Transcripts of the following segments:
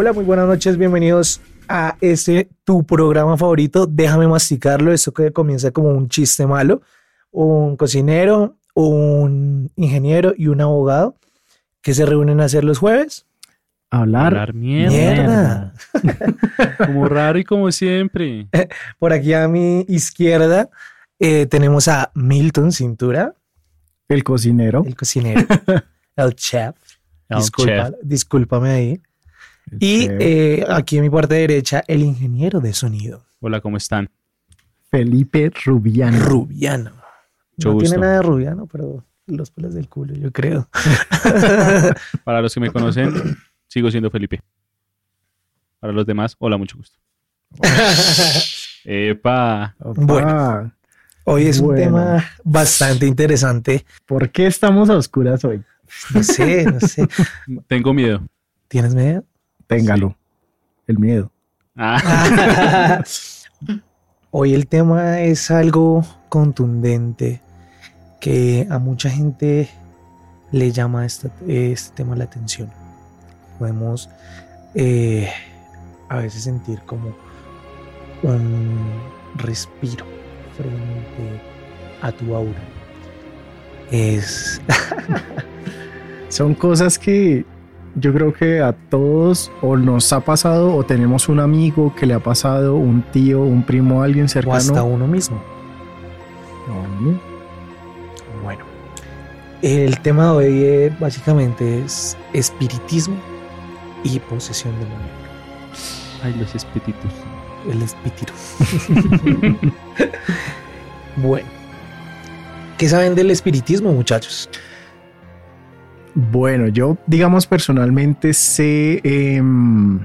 Hola, muy buenas noches, bienvenidos a este tu programa favorito. Déjame masticarlo, esto que comienza como un chiste malo. Un cocinero, un ingeniero y un abogado que se reúnen a hacer los jueves. Hablar, Hablar mierda. Mierda. Como raro y como siempre. Por aquí a mi izquierda eh, tenemos a Milton Cintura, el cocinero. el cocinero, el chef. El Disculpa- chef. Discúlpame ahí. El Y eh, aquí a mi parte derecha, el ingeniero de sonido, Hola, ¿cómo están? Felipe Rubiano. Rubiano. Mucho no gusto. tiene nada de rubiano, pero los pelos del culo, yo creo. Para los que me conocen, sigo siendo Felipe. Para los demás, hola, mucho gusto. Epa, Opa, Bueno. Hoy es un tema bastante interesante. ¿Por qué estamos a oscuras hoy? No sé, no sé. tengo miedo. ¿Tienes miedo? Téngalo. El miedo. Ah, Hoy el tema es algo contundente que a mucha gente le llama este, este tema la atención. Podemos eh, a veces sentir como un respiro frente a tu aura. Es Son cosas que yo creo que a todos o nos ha pasado o tenemos un amigo que le ha pasado, un tío, un primo, alguien o cercano. hasta uno mismo. No, Bueno, el tema de hoy eh, básicamente es espiritismo y posesión demoníaca. ay, los espíritus. El espíritu. bueno, ¿qué saben del espiritismo, muchachos? Bueno, yo, digamos, personalmente sé, em,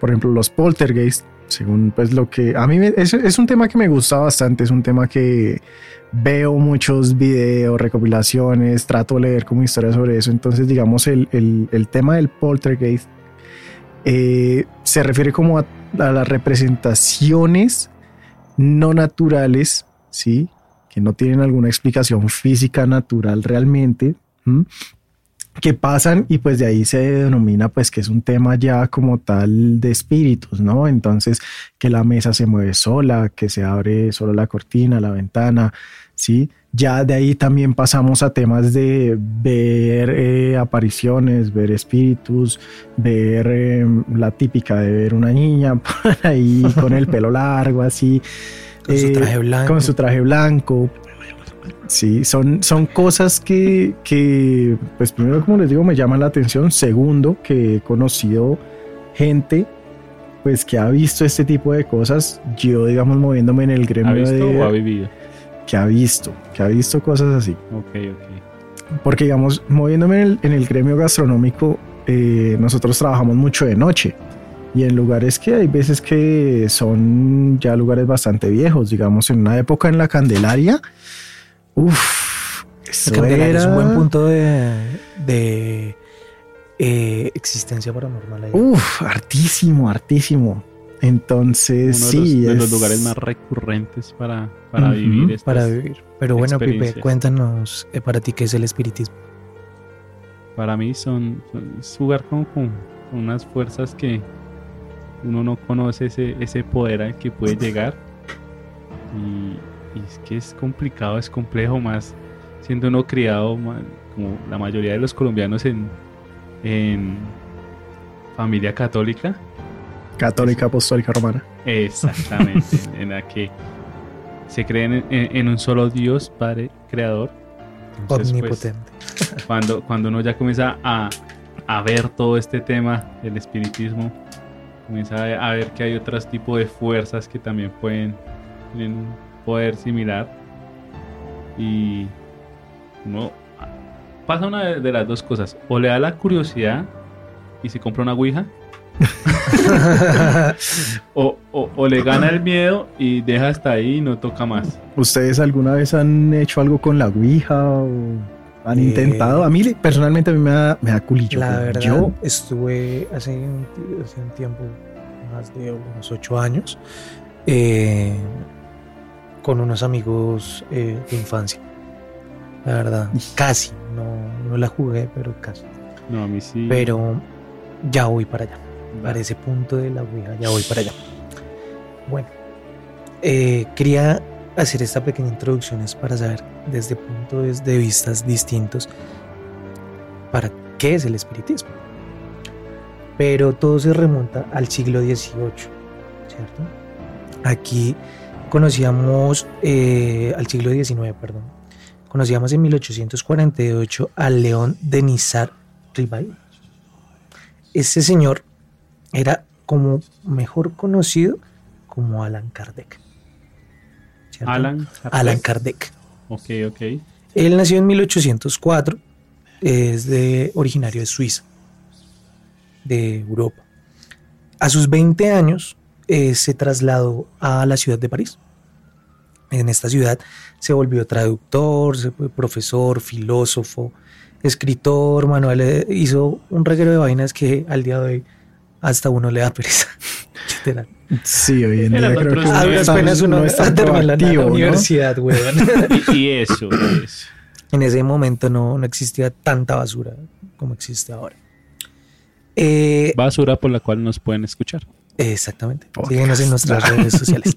por ejemplo, los poltergeist, según pues lo que a mí me- es, es un tema que me gusta bastante, es un tema que veo muchos videos, recopilaciones, trato de leer como historias sobre eso. Entonces, digamos, el, el- tema del poltergeist eh, se refiere como a, las representaciones no naturales, ¿sí? Que no tienen alguna explicación física natural realmente. Que pasan y pues de ahí se denomina pues que es un tema ya como tal de espíritus, ¿no? Entonces que la mesa se mueve sola, que se abre solo la cortina, la ventana, ¿sí? Ya de ahí también pasamos a temas de ver eh, apariciones, ver espíritus, ver eh, la típica de ver una niña por ahí con el pelo largo así. Con su eh, traje blanco. Con su traje blanco. Sí, son, son cosas que, que, pues primero, como les digo, me llaman la atención. Segundo, que he conocido gente, pues que ha visto este tipo de cosas. Yo, digamos, moviéndome en el gremio ¿Ha visto de... o ha vivido? que ha visto, que ha visto cosas así. Ok, ok. Porque, digamos, moviéndome en el, en el gremio gastronómico, eh, nosotros trabajamos mucho de noche. Y en lugares que hay veces que son ya lugares bastante viejos, digamos, en una época en la Candelaria, uff, La Candelaria es un buen punto de, de, eh, existencia paranormal ahí. Uff, hartísimo, hartísimo. Entonces, Uno de, sí, los, de los es- lugares más recurrentes para, para Ujú. vivir. estas- para vivir. Pero bueno, Pipe, cuéntanos eh, para ti qué es el espiritismo. Para mí son, son- es jugar con, con unas fuerzas que uno no conoce ese, ese poder al que puede llegar. Y, y es que es complicado, es complejo más siendo uno criado como la mayoría de los colombianos en, en familia católica. católica apostólica romana. Exactamente, en la que se creen en, en un solo Dios, Padre, Creador, Entonces, pues, Omnipotente. cuando, cuando uno ya comienza a, a ver todo este tema del espiritismo, comienza a, ver que hay otros tipos de fuerzas que también pueden tener un poder similar. Y uno pasa una de, de las dos cosas. O le da la curiosidad y se compra una Ouija. o, o- o le gana el miedo y deja hasta ahí y no toca más. ¿Ustedes alguna vez han hecho algo con la Ouija o han Eh, intentado? A mí personalmente a mí me da, me da culillo. La verdad, Yo, estuve hace un, hace un tiempo, más de unos ocho años, eh, con unos amigos eh, de infancia. La verdad, casi. No, no la jugué, pero casi. No, a mí sí. Pero ya voy para allá. Va. Para ese punto de la Ouija, ya voy para allá. Bueno, eh, quería hacer esta pequeña introducción es para saber desde puntos de vistas distintos para qué es el espiritismo. Pero todo se remonta al siglo XVIII, ¿cierto? Aquí conocíamos, eh, al siglo XIX, perdón, conocíamos en 1848 al León de Nizar Ribay. Este señor era como mejor conocido como Alan Kardec. ¿cierto? Alan. Alan Kardec. Ok, ok. Él nació en 1804, es de originario de Suiza, de Europa. A sus 20 años eh, se trasladó a la ciudad de París. En esta ciudad se volvió traductor, se fue profesor, filósofo, escritor, manual, eh, hizo un reguero de vainas que al día de hoy hasta uno le da pereza. Literal. sí, hoy en día creo que. A no ver, es tan- apenas uno no es tan termina la, universidad, weón. Y, eso, eso. En ese momento no, no existía tanta basura como existe ahora. Eh, Basura por la cual nos pueden escuchar. exactamente. Podcast. Síguenos en nuestras redes sociales.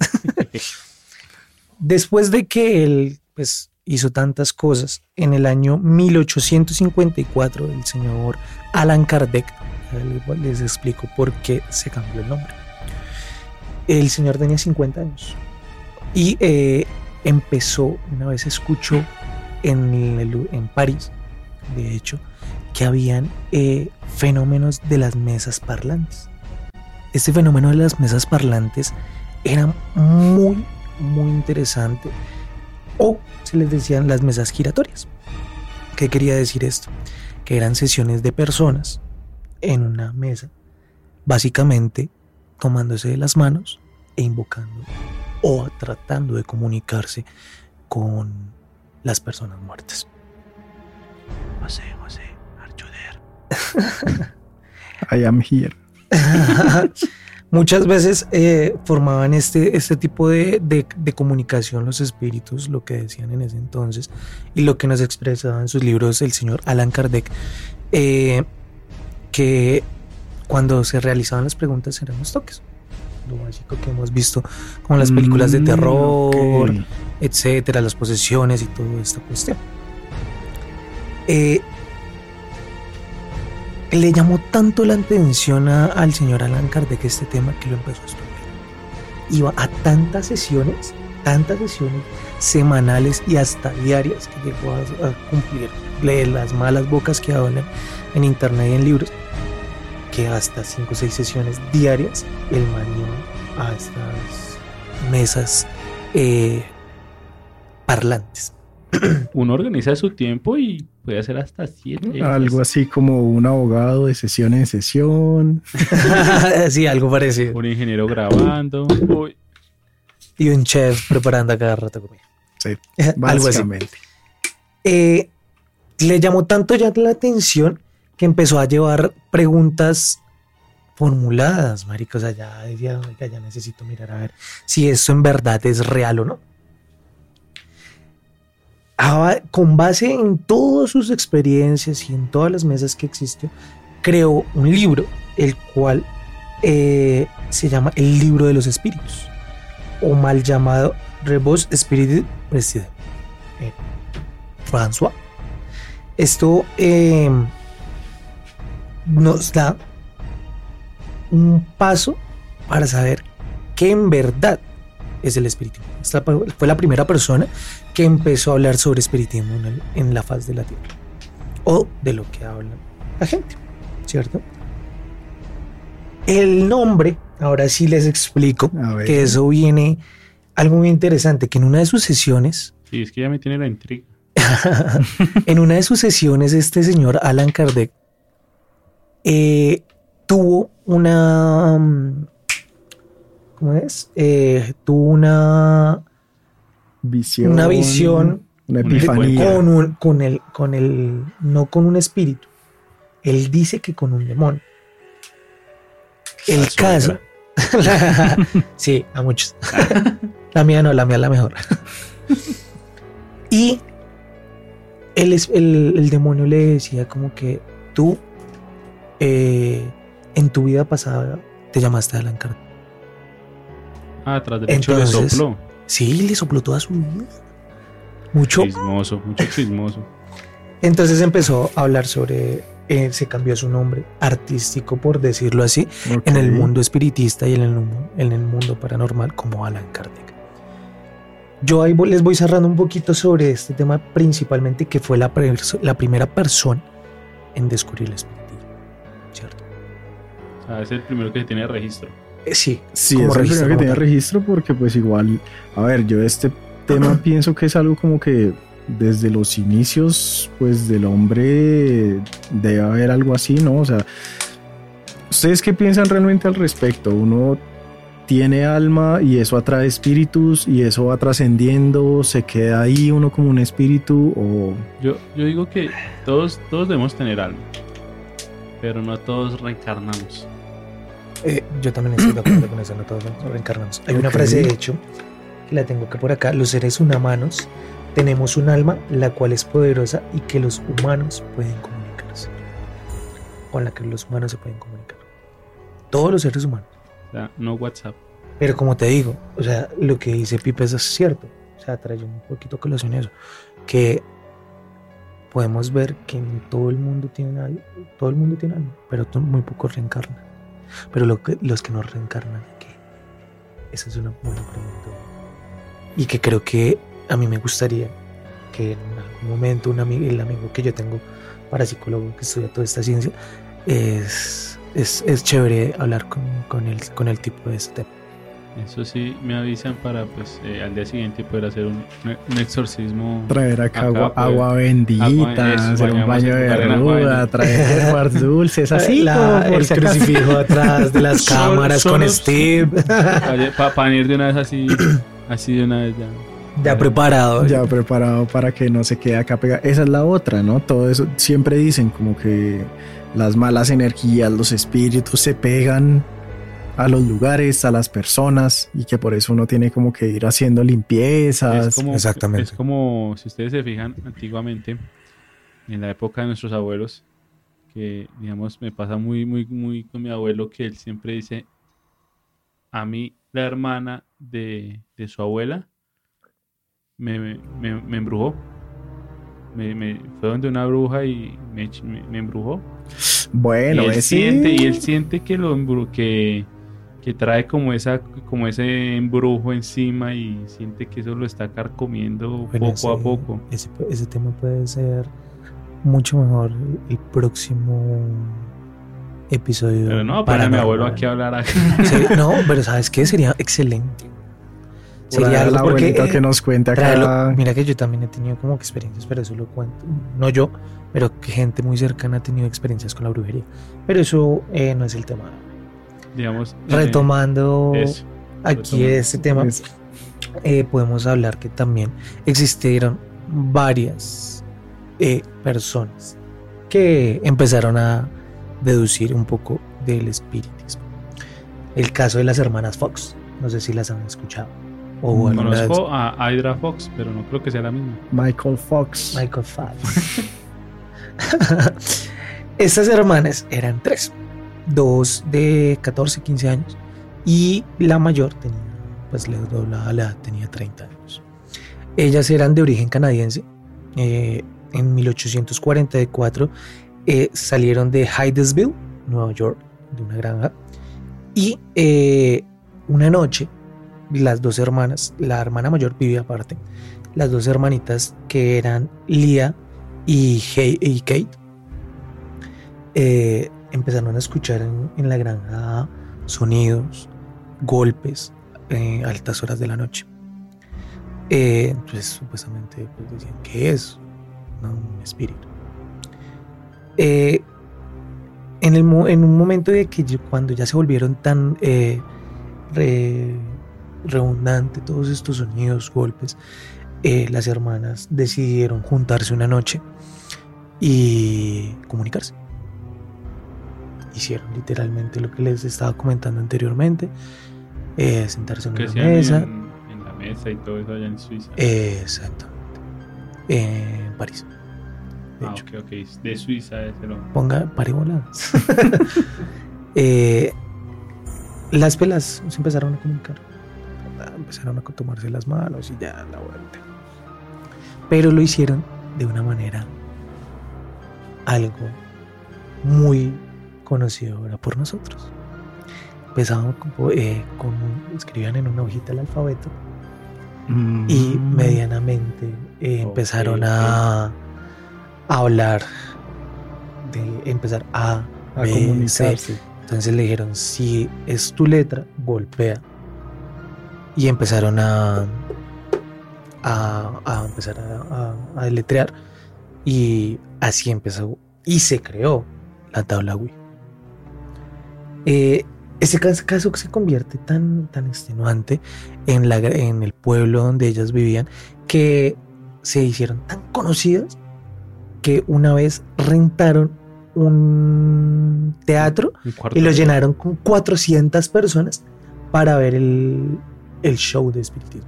Después de que él pues, hizo tantas cosas, en el año 1854 el señor Alan Kardec, les- explico por qué se cambió el nombre. El señor tenía 50 años y eh, empezó, una vez escuchó en, en París, de hecho, que habían eh, fenómenos de las mesas parlantes. Este fenómeno de las mesas parlantes era muy, muy interesante. O se les decían las mesas giratorias. ¿Qué quería decir esto? Que eran sesiones de personas en una mesa, básicamente tomándose de las manos e invocando o tratando de comunicarse con las personas muertas. José, José, ayuder. I am here. Muchas veces eh, formaban este, este tipo de, de- de comunicación los espíritus, lo que decían en ese entonces, y lo que nos expresaba en sus libros el señor Alan Kardec, eh, que cuando se realizaban las preguntas eran los toques. Lo básico que hemos visto, como las películas de Mm, terror, etcétera, las posesiones y toda esta cuestión. Eh, le llamó tanto la atención a- al señor Alan Kardec este tema que lo empezó a estudiar. Iba a tantas sesiones, tantas sesiones semanales y hasta diarias que llegó a, cumplir las malas bocas que hablan en internet y en libros, que hasta cinco o seis sesiones diarias el man iba a estas mesas eh, parlantes. Uno organiza su tiempo y puede hacer hasta siete. Algo así como un abogado de sesión en sesión. sí, algo parecido. Un ingeniero grabando. Uy, Y un chef preparando a cada rato comida. Sí, algo así. básicamente. Eh, le llamó tanto ya la atención que empezó a llevar preguntas formuladas, marica. O sea, ya decía, "Oiga, ya necesito mirar a ver si esto en verdad es real o no. Con base en todas sus experiencias y en todas las mesas que existió, creó un libro, el cual eh, se llama El Libro de los Espíritus, o mal llamado Rebos Spirit President. Eh, François. Esto eh, nos da un paso para saber qué en verdad es el. Esta fue la primera persona que empezó a hablar sobre espiritismo en, el- en la faz de la Tierra. O de lo que habla la gente, ¿cierto? El nombre, ahora sí les explico ver. que eso viene algo muy interesante, que en una de sus sesiones, Sí, es que ya me tiene la intriga. en una de sus sesiones este señor Alan Kardec eh, tuvo una... mm, ¿Cómo es? Eh, tuvo una, Visión. una visión Una Un epifanía. con, un- con el, con el, no con un espíritu. Él dice que con un demonio. El La caso. suegra. sí, a muchos. la mía no, la mía es la mejor. y él es, el, el demonio le decía como que tú eh, en tu vida pasada te llamaste Alan Kardec. Ah, tras derecho le Entonces- sopló. Sí, le sopló toda su vida. Mucho. Chismoso, mucho chismoso. Entonces empezó a hablar sobre, eh, se cambió su nombre artístico, por decirlo así, en el mundo espiritista y en el, mu- en el mundo paranormal como Alan Kardec. Yo ahí les voy cerrando un poquito sobre este tema, principalmente que fue la, primera persona en descubrir el espiritismo. ¿Cierto? Es el primero que tiene registro. Eh, sí, Sí, como es el primero que tal. registro porque pues igual, a ver, yo este tema pienso que es algo como que desde los inicios pues del hombre debe haber algo así, ¿no? O sea, ¿ustedes qué piensan realmente al respecto? Uno tiene alma y eso atrae espíritus y eso va trascendiendo, se queda ahí uno como un espíritu o... Yo, yo digo que todos, todos debemos tener alma. Pero no todos reencarnamos. Eh, yo también estoy de acuerdo con eso, no todos nos reencarnamos. Hay una frase, de hecho, que la tengo que por acá. Los seres humanos tenemos un alma la cual es poderosa y que los humanos pueden comunicarse. Con la que los humanos se pueden comunicar. Todos los seres humanos. O sea, no WhatsApp. Pero como te digo, o sea, lo que dice Pipe es cierto. O sea, trae un poquito colación eso. Que podemos ver que en todo el mundo tienen algo, todo el mundo tiene algo, pero muy pocos reencarnan. Pero lo que, los que no reencarnan, ¿qué? Esa es una buena pregunta. Y que creo que a mí me gustaría que en algún momento un amigo, el amigo que yo tengo para psicólogo que estudia toda esta ciencia, es, es, es chévere hablar con, con, el, con el tipo de este. Eso sí, me avisan para pues eh, al día siguiente poder hacer un, un exorcismo. Traer acá, Acá, agua, pues, agua agua, bendita, eso, hacer un baño de agua ruda, traer hierbas dulces, así La- como por el si acaso. crucifijo atrás de las cámaras con Steve Para ir de una vez así, así de una vez ya. ya preparado. ya preparado para que no se quede acá pegado. Esa es la otra, ¿no? Todo eso siempre dicen como que las malas energías, los espíritus se pegan a los lugares, a las personas y que por eso uno tiene como que ir haciendo limpiezas. Es como, exactamente. Es como, si ustedes se fijan, antiguamente, en la época de nuestros abuelos, que digamos, me pasa muy, muy, muy con mi abuelo, que él siempre dice, a mí la hermana de, de su abuela me, me, me- me embrujó. Me, me- fue donde una bruja y me, me- me embrujó. Bueno, y él ese- siente, y él siente que lo que, que trae como esa, como ese embrujo encima y siente que eso lo está carcomiendo Bueno, poco a poco. Ese, ese tema puede ser mucho mejor el próximo episodio. Pero no, para mi abuelo aquí a hablar acá. Sí, no, pero ¿sabes qué? Sería excelente. Sería la algo porque que nos cuenta. Mira que yo también he tenido como que experiencias, pero eso lo cuento. No yo, pero que gente muy cercana ha tenido experiencias con la brujería. Pero eso eh, no es el tema. Digamos. eh, Retomando eso. aquí retomando. este tema, eh, podemos hablar que también existieron varias eh, personas que empezaron a deducir un poco del espiritismo. El caso de las hermanas Fox, no sé si las han escuchado. O vez- Conozco a Hydra Fox, pero no creo que sea la misma. Michael Fox. Michael Fox. Estas hermanas eran tres, dos de 14, 15 años y la mayor tenía, pues le doblaba la edad, tenía 30 años. Ellas eran de origen canadiense. eh, en 1844 eh, salieron de Hydesville, Nueva York, de una granja. Y eh, una noche las dos hermanas, la hermana mayor vivía aparte, las dos hermanitas que eran Lia y, Kate, eh, empezaron a escuchar en, la granja sonidos, golpes, eh, altas horas de la noche. Eh, entonces, supuestamente, pues, decían, ¿qué es? No, un espíritu. Eh, en, un momento de que cuando ya se volvieron tan eh, re- redundante todos estos sonidos, golpes, eh, las hermanas decidieron juntarse una noche y comunicarse. Hicieron literalmente lo que les estaba comentando anteriormente, eh, sentarse en Que una mesa. en, en la mesa y todo eso allá en Suiza. Exactamente. En París. De ah, hecho. ok, ok. De Suiza ese lo. Ponga pariboladas. Eh, las pelas se empezaron a comunicar. Empezaron a tomarse las manos y ya la vuelta. Pero lo hicieron de una manera algo muy conocido ahora por nosotros. Empezaban con, eh, con- escribían en una hojita el alfabeto y Mm. medianamente eh, empezaron a, a hablar de empezar a, a B, C. comunicarse. entonces le dijeron si es tu letra golpea y empezaron a a, a empezar a, a- a deletrear y así empezó y se creó la tabla Wii Eh, ese cas- caso se convierte tan, tan extenuante en, la, en el pueblo donde ellas vivían que se hicieron tan conocidas que una vez rentaron un teatro y lo llenaron con 400 personas para ver el, el show de espiritismo.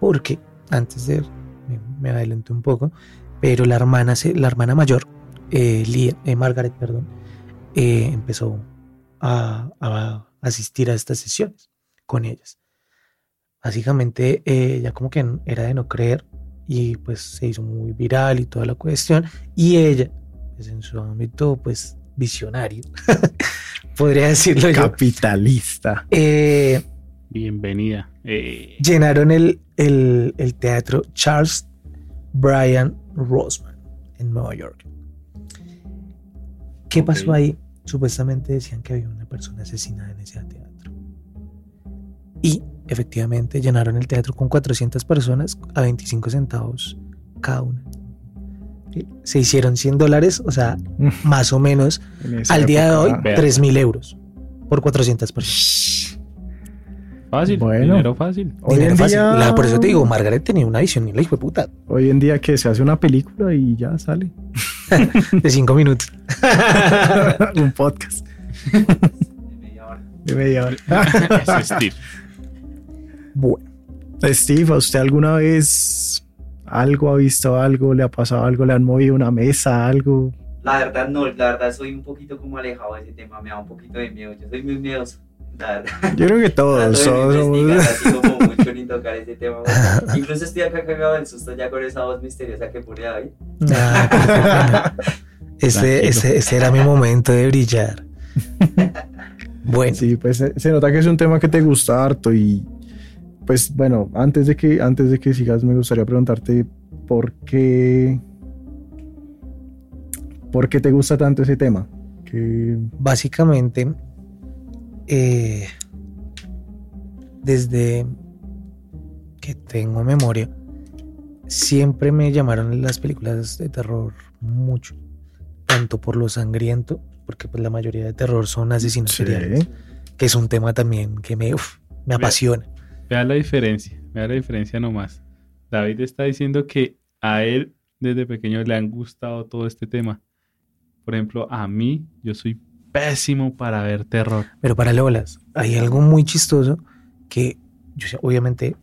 Porque antes de me, me adelanté un poco, pero la hermana, la hermana mayor, eh, Lia- eh, Margaret, perdón, eh, empezó a, a asistir a estas sesiones con ellas. Básicamente, eh, ella como que era de no creer y pues se hizo muy viral y toda la cuestión. Y ella, pues en su ámbito, pues visionario, podría decirlo yo, Capitalista. eh, Bienvenida. Eh, llenaron el, el- el teatro Charles Brian Rosman en Nueva York. ¿Qué pasó ahí? Supuestamente decían que había una persona asesinada en ese teatro. Y efectivamente llenaron el teatro con 400 personas a 25 centavos cada una. Se hicieron 100 dólares, o sea, más o menos al día de hoy, época. Vea. 3 mil euros por 400 personas. Fácil. Bueno. Dinero fácil. Hoy Dinero en fácil. día- La- por eso te digo, Margaret tenía una visión y la hijo de puta Hoy en día que se hace una película y ya sale. de 5 minutos. Un podcast de media hora. Ese es Steve. Bueno, Steve, ¿a usted alguna vez algo ha visto algo, le ha pasado algo, le han movido una mesa, algo? La verdad no, la verdad soy un poquito como alejado de ese tema, me da un poquito de miedo, yo soy muy miedoso, Yo creo que todos, somos- así como mucho ni tocar ese tema. Incluso estoy acá cagado del susto ya con esa voz misteriosa que pone David. ah, ese, ese, ese era mi momento de brillar. Bueno, Sí, pues se, se nota que es un tema que te gusta harto y pues bueno, antes de que antes de que sigas me gustaría preguntarte por qué por qué te gusta tanto ese tema. Que básicamente, eh, desde que tengo memoria, siempre me llamaron las películas de terror mucho. Tanto por lo sangriento, porque pues la mayoría de terror son asesinos Sí. seriales, que es un tema también que me, uf, me apasiona. Vea la diferencia. Vea la diferencia nomás. David está diciendo que a él desde pequeño le han gustado todo este tema. Por ejemplo, a mí, yo soy pésimo para ver terror. Pero para Lolas, hay algo muy chistoso que yo obviamente,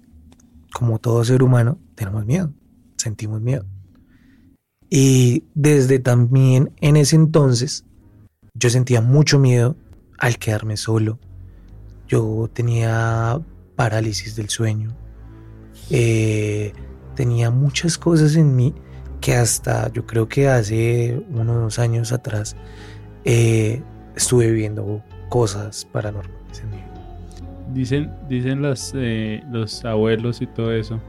como todo ser humano, tenemos miedo, sentimos miedo. Y desde también en ese entonces, yo sentía mucho miedo al quedarme solo. Yo tenía parálisis del sueño. Eh, tenía muchas cosas en mí que hasta yo creo que hace unos años atrás eh, estuve viviendo cosas paranormales en mi vida. Dicen, dicen los, eh, los abuelos y todo eso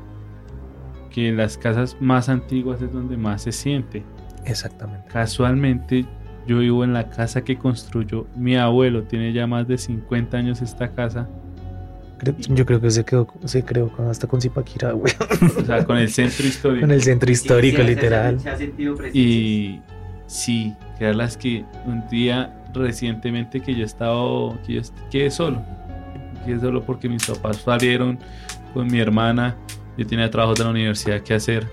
que en las casas más antiguas es donde más se siente. Exactamente. Casualmente, yo vivo en la casa que construyó mi abuelo. Tiene ya más de 50 años esta casa. Yo creo que se quedó, se creó con, hasta con Zipaquirá, güey. O sea, con el centro histórico. Con el centro histórico, Sí, sí, literal. Se ha sentido. Y sí, que las que un día recientemente que yo estaba, que yo quedé solo. Quedé solo porque mis papás salieron con mi hermana. Yo tenía trabajos de la universidad que hacer.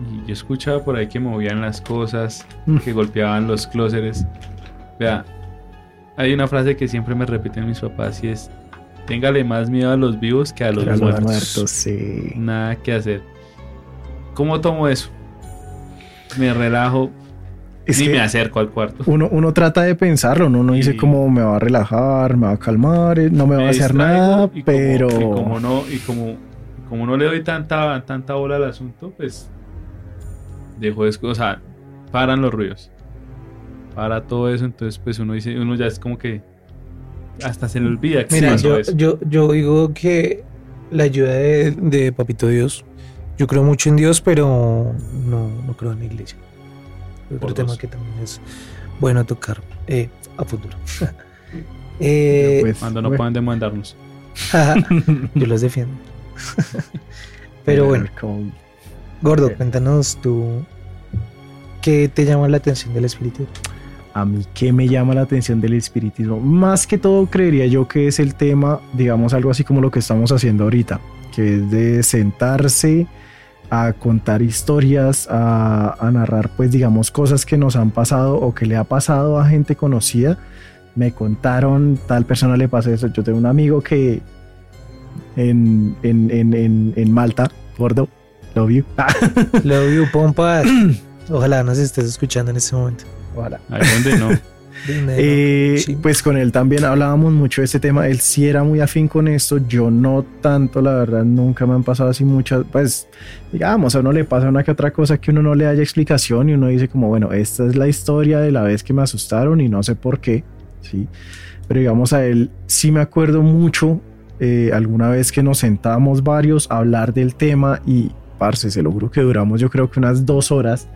Y yo escuchaba por ahí que movían las cosas, Mm. que golpeaban los clóseres. Vea, hay una frase que siempre me repiten mis papás y es, téngale más miedo a los vivos que a los A los muertos. muertos, sí. Nada que hacer. ¿Cómo tomo eso? Me relajo, Es ni me acerco al cuarto. uno, uno trata de pensarlo, ¿no? uno dice Y- como me va a relajar, me va a calmar, eh, no me va a hacer nada, y como- pero... y como no, y como, como no le doy tanta, tanta bola al asunto, pues dejo de o sea, paran los ruidos. Para todo eso, entonces pues uno dice, uno ya es como que hasta se le olvida que Mira, yo, eso. yo, yo digo que la ayuda de, de Papito Dios, yo creo mucho en Dios, pero no, no creo en la iglesia. Otro tema dos. que también es bueno tocar eh, a futuro. Eh, Pues, Cuando no bueno, puedan demandarnos. yo los defiendo. pero bueno, Gordo, cuéntanos tú qué te llama la atención del espíritu. A mí, ¿qué me llama la atención del espiritismo? Más que todo, creería yo que es el tema, digamos, algo así como lo que estamos haciendo ahorita, que es de sentarse a contar historias, a, a narrar, pues, digamos, cosas que nos han pasado o que le ha pasado a gente conocida. Me contaron, tal persona le pasó eso. Yo tengo un amigo que en, en, en, en, en Malta, gordo, love you. Love you, pompa. Ojalá nos estés escuchando en este momento. Ojalá. Ahí donde no. Dinero. Eh, Sí. Pues con él también hablábamos mucho de este tema. Él sí era muy afín con esto. Yo no tanto, la verdad, nunca me han pasado así muchas. Pues, digamos, a uno le pasa una que otra cosa que uno no le haya explicación y uno dice, como, bueno, esta es la historia de la vez que me asustaron y no sé por qué. Sí, pero digamos, a él sí me acuerdo mucho. eh, alguna vez que nos sentamos varios a hablar del tema y, parce, se lo juro que duramos, yo creo que unas dos horas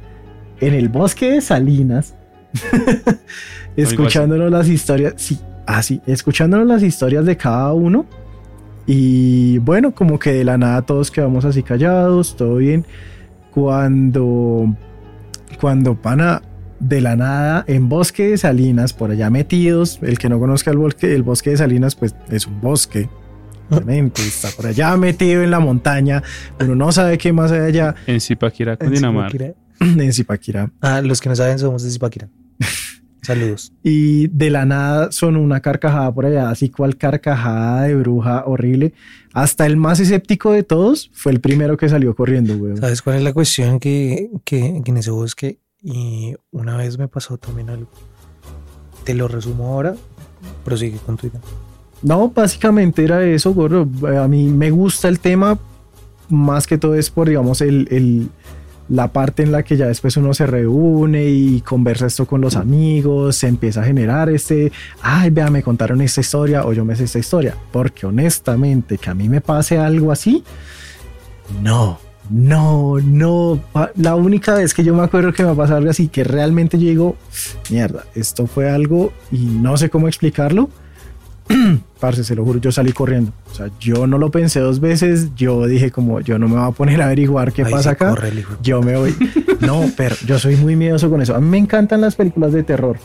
en el bosque de Salinas. escuchándonos las historias, sí, así, escuchándonos las historias de cada uno. Y bueno, como que de la nada todos quedamos así callados, todo bien. Cuando, cuando pana de la nada en bosque de Salinas, por allá metidos, el que no conozca el bosque, el bosque de Salinas, pues es un bosque. Obviamente, está por allá metido en la montaña, uno no sabe qué más hay allá En Zipaquirá, En Cundinamarca. En Zipaquirá. Ah, los que no saben somos de Zipaquirá. Saludos. y de la nada sonó una carcajada por allá, así cual carcajada de bruja horrible. Hasta el más escéptico de todos fue el primero que salió corriendo, güey. ¿Sabes cuál es la cuestión que, que, que en ese bosque y una vez me pasó también algo? Te lo resumo ahora, prosigue con tu idea. No, básicamente era eso, gordo. A mí me gusta el tema, más que todo es por, digamos, el, el- la parte en la que ya después uno se reúne y conversa esto con los amigos, se empieza a generar este, ay, vea, me contaron esta historia o yo me sé esta historia. Porque honestamente, que a mí me pase algo así, no, no, no. La única vez que yo me acuerdo que me ha pasado algo así, que realmente yo digo, mierda, esto fue algo y no sé cómo explicarlo. Parce, se lo juro, yo salí corriendo. O sea, yo no lo pensé dos veces. Yo dije, como yo no me voy a poner a averiguar qué Ahí pasa acá. corre hijo Yo me voy. No, pero yo soy muy miedoso con eso. A mí me encantan las películas de terror,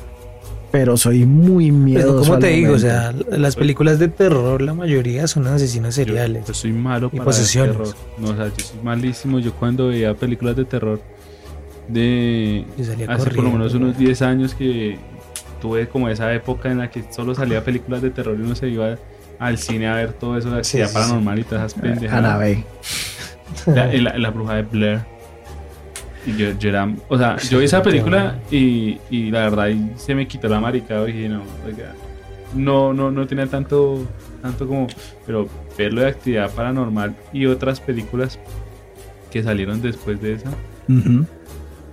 pero soy muy Pero miedoso. como al te digo, o sea, las películas de terror, la mayoría son asesinos seriales. Yo, yo soy malo Y para posesiones. el terror. No, o sea, yo soy malísimo. Yo cuando veía películas de terror de Yo salía hace por lo menos unos 10 años que tuve como esa época en la que solo salía películas de terror y uno se iba al cine a ver todo eso de actividad sí, paranormal y todas esas pendejadas. Annabelle. La, la- la bruja de Blair. Y yo, yo era. O sea, yo vi esa película y, y la verdad se me quitó la maricada y dije, no, oiga, no, no, no tenía tanto, tanto como. Pero verlo de actividad paranormal y otras películas que salieron después de esa. Ujú.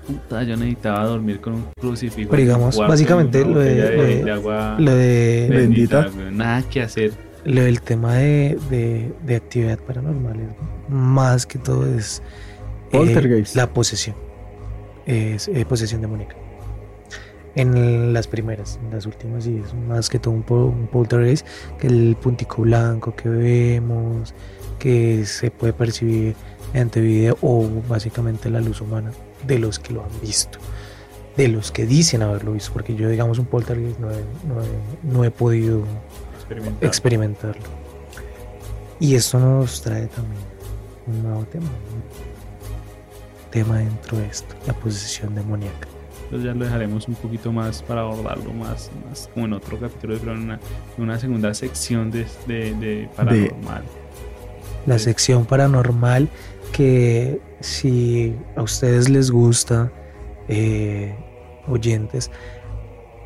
Puta, yo necesitaba dormir con un crucifijo. Pero digamos, básicamente lo de- de- de agua Lo de... Bendita. Nada que hacer. lo del tema de, de- de actividad paranormal es más que todo es eh, Poltergeist. la posesión. Es eh, posesión demoníaca. En las primeras, en las últimas sí es más que todo un poltergeist, que el puntico blanco que vemos, que se puede percibir mediante video o básicamente la luz humana de los que lo han visto, de los que dicen haberlo visto, porque yo digamos un poltergeist no he, no he- no he podido Experimentar. experimentarlo. Y esto nos trae también un nuevo tema. un tema dentro de esto, la posesión demoníaca. Entonces ya lo dejaremos un poquito más para abordarlo más, más como en otro capítulo, pero en una, en una segunda sección de, de, de paranormal. La Sí. sección paranormal que si a ustedes les gusta, eh, oyentes,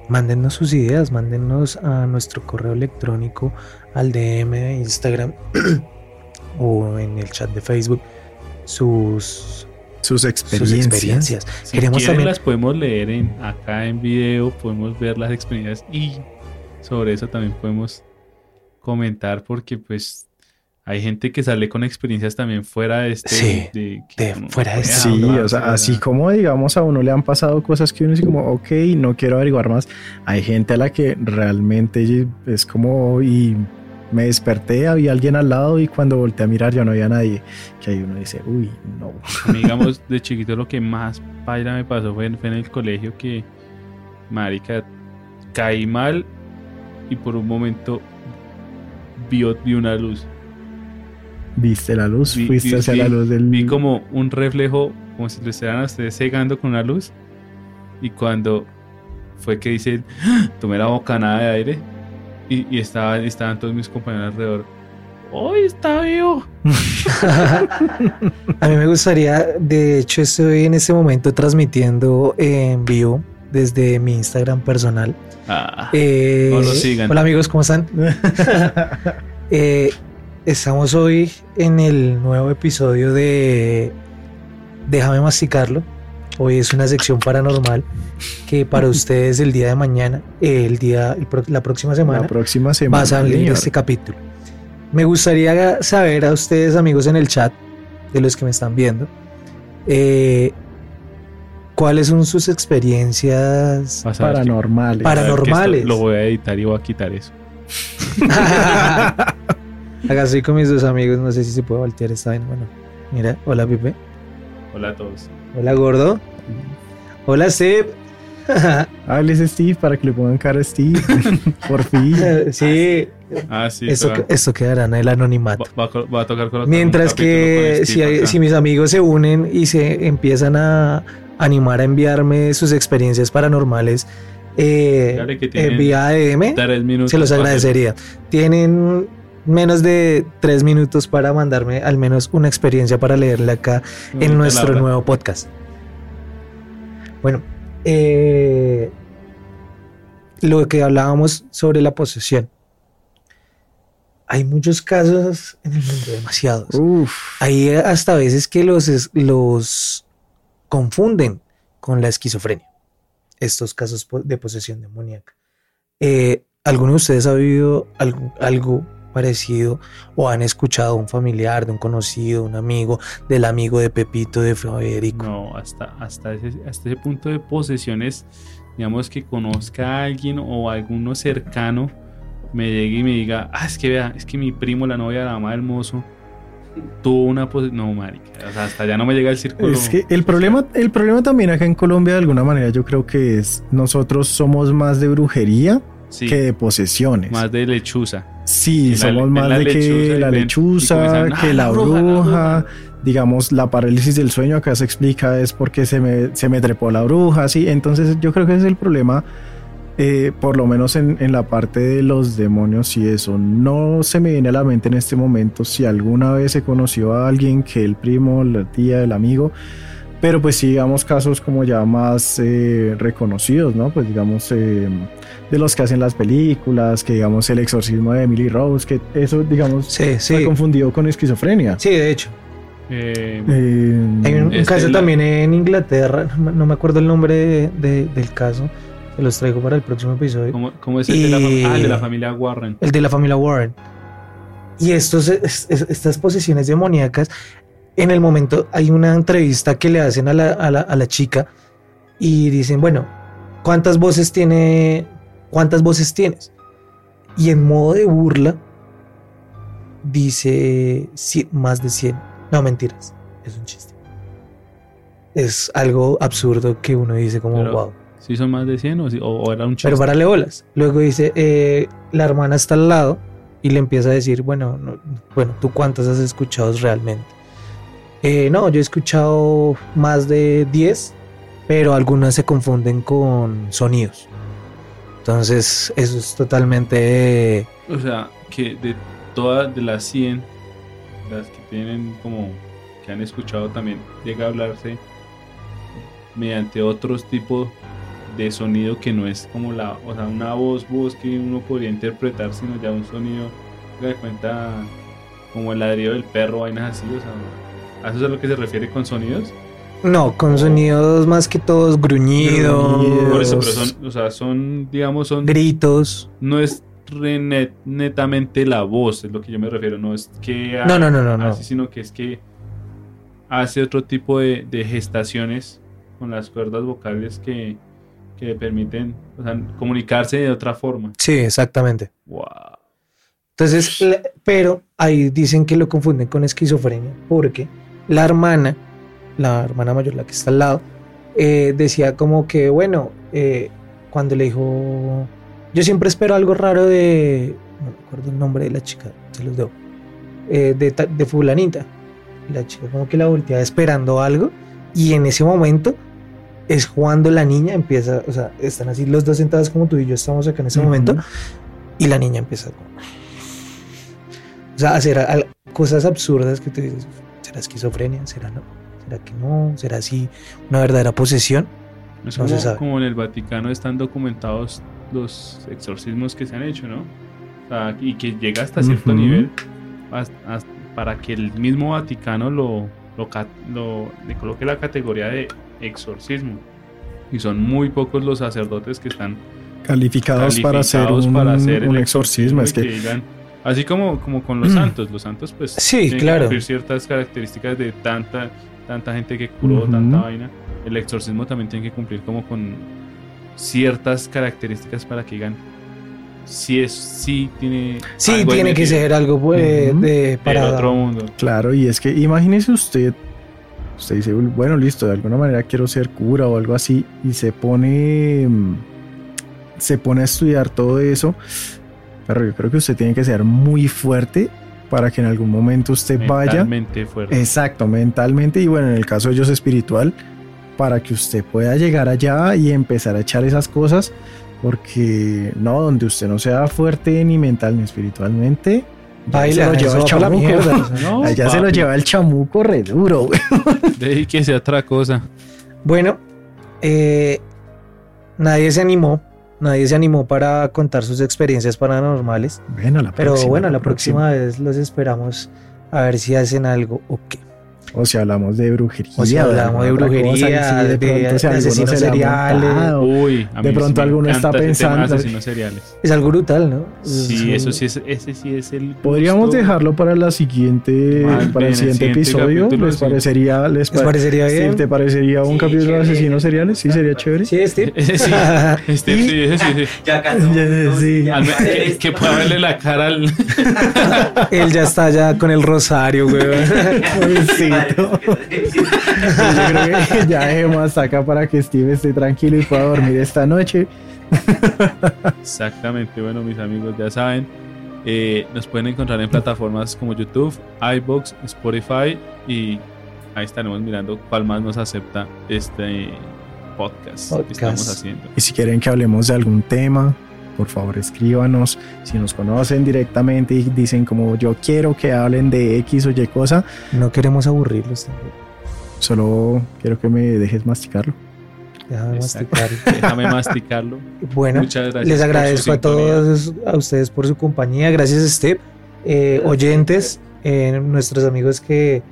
mándennos sus ideas, mándennos a nuestro correo electrónico, al DM de Instagram o en el chat de Facebook sus, Sus sus experiencias. experiencias. Si Queremos quieren también las podemos leer en, acá en video, podemos ver las experiencias y sobre eso también podemos comentar porque pues hay gente que sale con experiencias también fuera de este Sí, de, de fuera de este. Sí, o sea, así como digamos a uno le han pasado cosas que uno dice como, ok, no quiero averiguar más. Hay gente a la que realmente es como, y me desperté, había alguien al lado y cuando volteé a mirar ya no había nadie. Que ahí uno dice, uy, no. Digamos, de chiquito lo que más paila me pasó fue en, fue en el colegio que, marica, caí mal y por un momento vi, vi una luz. Viste la luz, Vi- fuiste vi- hacia vi- la luz del... Vi como un reflejo, como si lo estuvieran a ustedes cegando con una luz. Y cuando fue que dicen, ¡Ah! tomé la bocanada de aire y, y estaba, estaban todos mis compañeros alrededor. ¡Hoy está vivo! A mí me gustaría, de hecho estoy en este momento transmitiendo en vivo desde mi Instagram personal. Ah, Eh, No lo sigan. Hola amigos, ¿cómo están? Eh, estamos hoy en el nuevo episodio de Déjame masticarlo. Hoy es una sección paranormal que para ustedes el día de mañana, el día, el pro- la próxima semana, la próxima semana. va a salir señor. este capítulo. Me gustaría saber a ustedes, amigos, en el chat, de los que me están viendo, eh, cuáles son sus experiencias Paranormales. Paranormales. Lo voy a editar y voy a quitar eso. Acá estoy con mis dos amigos, no sé si se puede voltear esta vaina. Bueno, mira, hola Pipe, Hola a todos. hola Gordo, hola Steve. Hables Steve para que le pongan cara a Steve. Por fin. sí, Ah, sí. esto, pero esto quedará en el anonimato. va, va a co- va a tocar colocar Mientras que con si, hay- mis amigos se unen y se empiezan a animar a enviarme sus experiencias paranormales eh, Dale, que eh, vía DM, se los agradecería. Tienen menos de tres minutos para mandarme al menos una experiencia para leerla acá Una en nuestro palabra. nuevo podcast. Bueno, eh, lo que hablábamos sobre la posesión. Hay muchos casos en el mundo, demasiados. Uf. Hay hasta veces que los, los confunden con la esquizofrenia. Estos casos de posesión demoníaca. Eh, ¿Alguno de ustedes ha vivido algo, algo parecido o han escuchado a un familiar, de un conocido, un amigo, del amigo de Pepito, de Federico? No, hasta, hasta, ese, hasta ese punto de posesiones, digamos que conozca a alguien o alguno cercano, me llegue y me diga, ah, es que vea, es que mi primo, la novia de la mamá del mozo, tuvo una posesión. No, marica, o sea, hasta ya no me llega el círculo. Es que el problema, el problema también acá en Colombia de alguna manera yo creo que es nosotros somos más de brujería Sí, que de posesiones. más de lechuza. Sí, la- somos más de lechuza que la lechuza, que "Ah, bruja, la bruja". digamos, la parálisis del sueño acá se explica es porque se me, se me trepó la bruja, sí. Entonces yo creo que ese es el problema, eh, por lo menos en, en la parte de los demonios y eso. No se me viene a la mente en este momento si alguna vez se conoció a alguien que el primo, la tía, el amigo, pero pues sí, digamos casos como ya más eh, reconocidos, ¿no? Pues digamos eh, de los que hacen las películas, que digamos el exorcismo de Emily Rose, que eso digamos Sí, se ha sí. confundido con esquizofrenia. Sí, de hecho. Eh, Eh, Hay un, un Este, caso la- también en Inglaterra, no me- acuerdo el nombre de- de- del caso, se los traigo para el próximo episodio. ¿cómo, cómo es el de la, ah, el de la familia Warren? El de la familia Warren. Y estos, es- es- estas posesiones demoníacas, en el momento hay una entrevista que le hacen a la, a la- a la chica y dicen, bueno, ¿cuántas voces tiene? ¿Cuántas voces tienes? Y en modo de burla dice "Sí, más de 100. No, mentiras, es un chiste. Es algo absurdo que uno dice como, Pero- wow. ¿Sí son más de 100 o, era un chiste? Pero párale bolas. Luego dice, eh, la hermana está al lado y le empieza a decir, bueno, no- bueno, ¿tú cuántas has escuchado realmente? "Eh, no, yo he escuchado más de 10, pero algunas se confunden con sonidos. Entonces, eso es totalmente... O sea, que de todas de las 100, las que tienen como que han escuchado también, llega a hablarse mediante otros tipos de sonido que no es como la, o sea, una voz, voz que uno podría interpretar, sino ya un sonido de cuenta como el ladrido del perro, vainas así, o sea, ¿a eso es a lo que se refiere con sonidos? No, con sonidos más que todos gruñidos, Gruñidos. Por eso, pero son, o sea, son, digamos, son gritos. no es net- netamente la voz, es lo que yo me refiero, no es que No, no, no, no, no. así, sino que es que hace otro tipo de, de gestaciones con las cuerdas vocales que, que permiten o sea, comunicarse de otra forma. Sí, exactamente. Wow. Entonces, pero ahí dicen que lo confunden con esquizofrenia, porque la hermana, la hermana mayor, la que está al lado, eh, decía como que, bueno, eh, cuando le dijo, yo siempre espero algo raro de, no me acuerdo el nombre de la chica, se los debo, eh, de, de fulanita. Y La chica como que la voltea esperando algo, y en ese momento es cuando la niña empieza, o sea, están así los dos sentados como tú y yo estamos acá en ese momento, y la niña empieza como... O sea, hacer al- cosas absurdas que tú dices, ¿será esquizofrenia? ¿Será no? ¿Será que no? ¿Será así una verdadera posesión? Es No como, se sabe. como en el Vaticano están documentados los exorcismos que se han hecho, ¿no? O sea, y que llega hasta cierto Ujú. nivel has- has- para que el mismo Vaticano lo, lo, lo- le coloque la categoría de exorcismo. Y son muy pocos los sacerdotes que están Calificados, para hacer calificados un, para hacer un exorcismo. Es y que, digan- así como, como con los santos, los santos pues Sí, tienen que claro. cumplir ciertas características de tanta, tanta gente que curó, tanta vaina. El exorcismo también tiene que cumplir como con ciertas características para que digan si es, si tiene Sí, algo tiene que ser algo pues, de, para... otro mundo. claro, y es que imagínese usted, usted dice, bueno, listo, de alguna manera quiero ser cura o algo así, y se pone, mm, se pone a estudiar todo eso. Pero yo creo que usted tiene que ser muy fuerte para que en algún momento usted vaya. Mentalmente fuerte. Exacto, mentalmente y bueno, en el caso de ellos espiritual, para que usted pueda llegar allá y empezar a echar esas cosas, porque no, donde usted no sea fuerte ni mental ni espiritualmente, Baila, se lo lleva el chamuco. mierda, No, Allá se lo lleva el chamuco re duro. güey. Dedíquese a otra cosa. Bueno, eh, nadie se animó, nadie se animó para contar sus experiencias paranormales, Bueno, la pero próxima, bueno, la próxima vez los esperamos a ver si hacen algo o qué. O si hablamos de brujería. O si hablamos de cosa, brujería, si de- pronto de si asesinos seriales. montado. Uy, a De pronto sí me alguno está de pensando- asesinos seriales. Es algo brutal, ¿no? Sí, Es- eso sí es, ese sí es el. Podríamos dejarlo para la siguiente, para bien, el siguiente el siguiente episodio. capítulo, ¿Les sí. parecería, les ¿Les pa- parecería Steve, bien? ¿Te parecería un Sí, capítulo de asesinos seriales? Sí, sería chévere. Sí, Steve. Sí, este, Y- sí, ese sí, sí. Ya cantó. Ya, sí. Que, que pueda verle la cara al. Él ya está ya con el rosario, güey. Yo creo que ya dejemos hasta acá para que Steve esté tranquilo y pueda dormir esta noche. Exactamente, bueno, mis amigos, ya saben. eh, nos pueden encontrar en plataformas como YouTube, iBox, Spotify y ahí estaremos mirando cuál más nos acepta este podcast, que estamos haciendo. Y si quieren que hablemos de algún tema, por favor escríbanos. Si nos conocen directamente y dicen como yo quiero que hablen de X o Y cosa, No queremos aburrirlos tampoco. solo quiero que me dejes masticarlo. Déjame Exacto. masticar. Déjame masticarlo. Bueno, Muchas gracias. les agradezco a todos, a ustedes por su compañía. Gracias, Steve. Eh, oyentes, eh, nuestros amigos que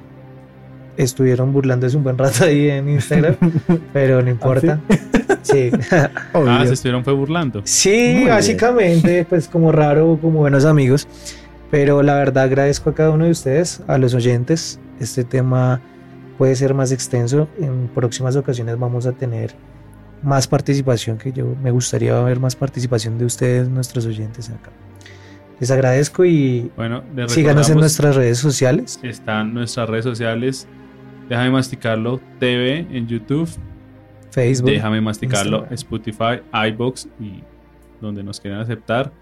estuvieron burlándose un buen rato ahí en Instagram, pero no importa. Sí, Obvio. Ah, se estuvieron fue burlando. sí, Muy básicamente, pues como raro, como buenos amigos. Pero la verdad agradezco a cada uno de ustedes, a los oyentes. Este tema puede ser más extenso. En próximas ocasiones vamos a tener más participación, que yo me gustaría ver más participación de ustedes, nuestros oyentes acá. Les agradezco y Bueno, síganos en nuestras redes sociales. Están nuestras redes sociales. Déjame masticarlo TV en YouTube. Facebook. Déjame masticarlo Instagram. Spotify, iBox y donde nos quieran aceptar.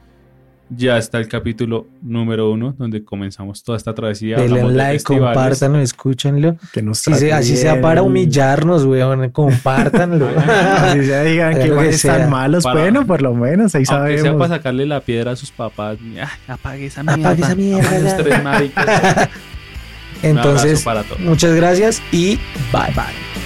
Ya está el capítulo número uno donde comenzamos toda esta travesía. Denle de like, festivales. compártanlo, escúchenlo. Que nos Si se- así sea para humillarnos, weón, compártanlo. Así sea, digan que que están malos. Para- bueno, por lo menos ahí Aunque sea sabemos. para sacarle la piedra a sus papás. Ay, apague esa mierda. Apague esa mierda, Apague esos tres maricas. Entonces, abrazo para todos. muchas gracias y bye bye.